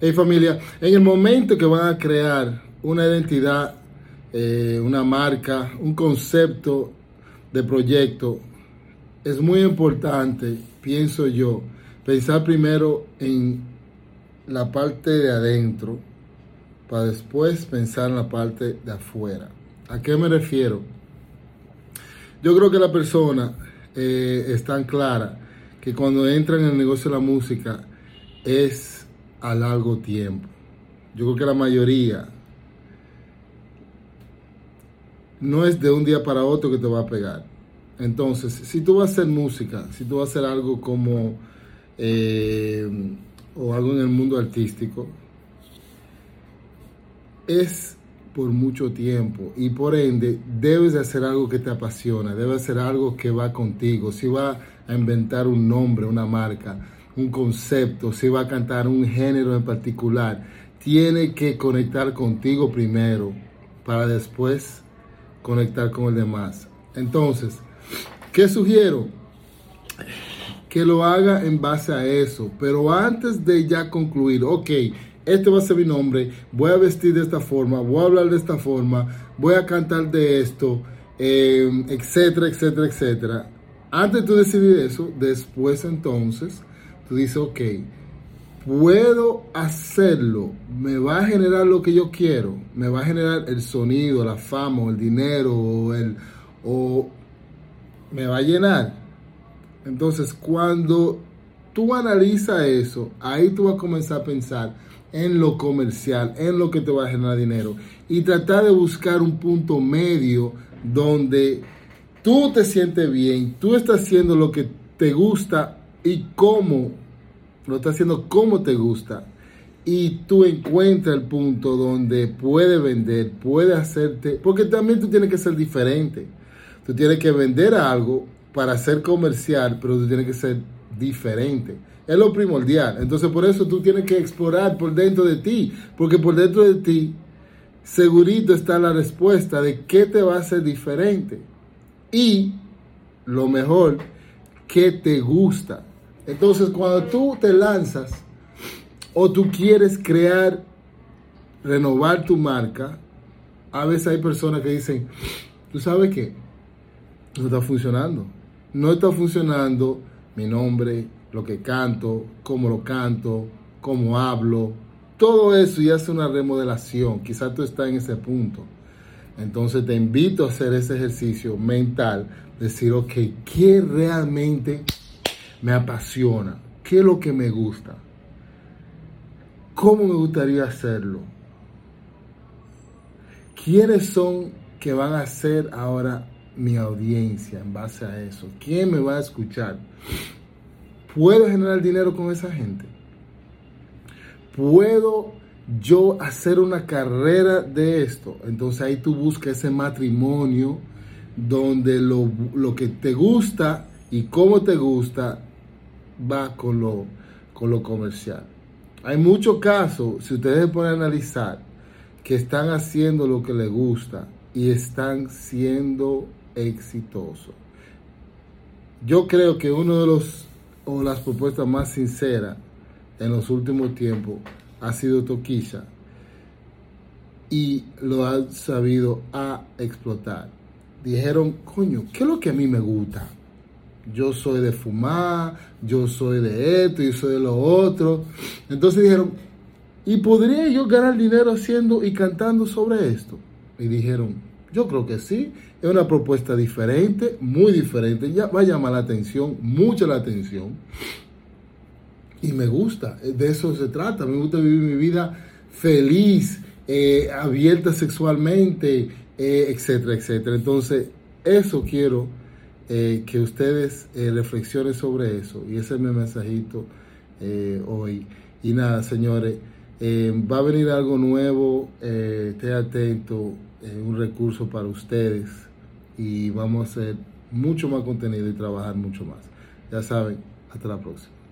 Hey familia, en el momento que van a crear una identidad, eh, una marca, un concepto de proyecto, es muy importante, pienso yo, pensar primero en la parte de adentro para después pensar en la parte de afuera. ¿A qué me refiero? Yo creo que la persona eh, es tan clara que cuando entra en el negocio de la música es a largo tiempo. Yo creo que la mayoría no es de un día para otro que te va a pegar. Entonces, si tú vas a hacer música, si tú vas a hacer algo como, eh, o algo en el mundo artístico, es por mucho tiempo y por ende debes de hacer algo que te apasiona, debes hacer algo que va contigo. Si va a inventar un nombre, una marca, un concepto, si va a cantar un género en particular, tiene que conectar contigo primero para después conectar con el demás. Entonces, ¿qué sugiero? Que lo haga en base a eso, pero antes de ya concluir, ok, este va a ser mi nombre, voy a vestir de esta forma, voy a hablar de esta forma, voy a cantar de esto, eh, etcétera, etcétera, etcétera. Antes de tú decidir eso, después entonces, tú dices, ok, puedo hacerlo, me va a generar lo que yo quiero, me va a generar el sonido, la fama, el dinero, el, o me va a llenar. Entonces, cuando tú analizas eso, ahí tú vas a comenzar a pensar, en lo comercial, en lo que te va a generar dinero. Y tratar de buscar un punto medio donde tú te sientes bien, tú estás haciendo lo que te gusta y cómo, lo estás haciendo como te gusta. Y tú encuentras el punto donde puede vender, puede hacerte, porque también tú tienes que ser diferente. Tú tienes que vender algo para ser comercial, pero tú tienes que ser diferente. Es lo primordial. Entonces por eso tú tienes que explorar por dentro de ti, porque por dentro de ti segurito está la respuesta de qué te va a hacer diferente. Y lo mejor, qué te gusta. Entonces cuando tú te lanzas o tú quieres crear, renovar tu marca, a veces hay personas que dicen, tú sabes qué, no está funcionando. No está funcionando mi nombre, lo que canto, cómo lo canto, cómo hablo, todo eso y hace una remodelación. Quizás tú estás en ese punto. Entonces te invito a hacer ese ejercicio mental, decir, ok, ¿qué realmente me apasiona? ¿Qué es lo que me gusta? ¿Cómo me gustaría hacerlo? ¿Quiénes son que van a ser ahora mi audiencia en base a eso? ¿Quién me va a escuchar? ¿Puedo generar dinero con esa gente? ¿Puedo yo hacer una carrera de esto? Entonces ahí tú buscas ese matrimonio donde lo, lo que te gusta y cómo te gusta va con lo, con lo comercial. Hay muchos casos, si ustedes pueden analizar, que están haciendo lo que les gusta y están siendo exitosos. Yo creo que uno de los o las propuestas más sinceras en los últimos tiempos ha sido Toquilla y lo han sabido a explotar. Dijeron, coño, ¿qué es lo que a mí me gusta? Yo soy de fumar, yo soy de esto, yo soy de lo otro. Entonces dijeron, ¿y podría yo ganar dinero haciendo y cantando sobre esto? Y dijeron, yo creo que sí. Es una propuesta diferente, muy diferente. Ya va a llamar la atención, mucha la atención. Y me gusta, de eso se trata. Me gusta vivir mi vida feliz, eh, abierta sexualmente, eh, etcétera, etcétera. Entonces, eso quiero eh, que ustedes reflexionen sobre eso. Y ese es mi mensajito hoy. Y nada, señores, va a venir algo nuevo. esté atento un recurso para ustedes y vamos a hacer mucho más contenido y trabajar mucho más. Ya saben, hasta la próxima.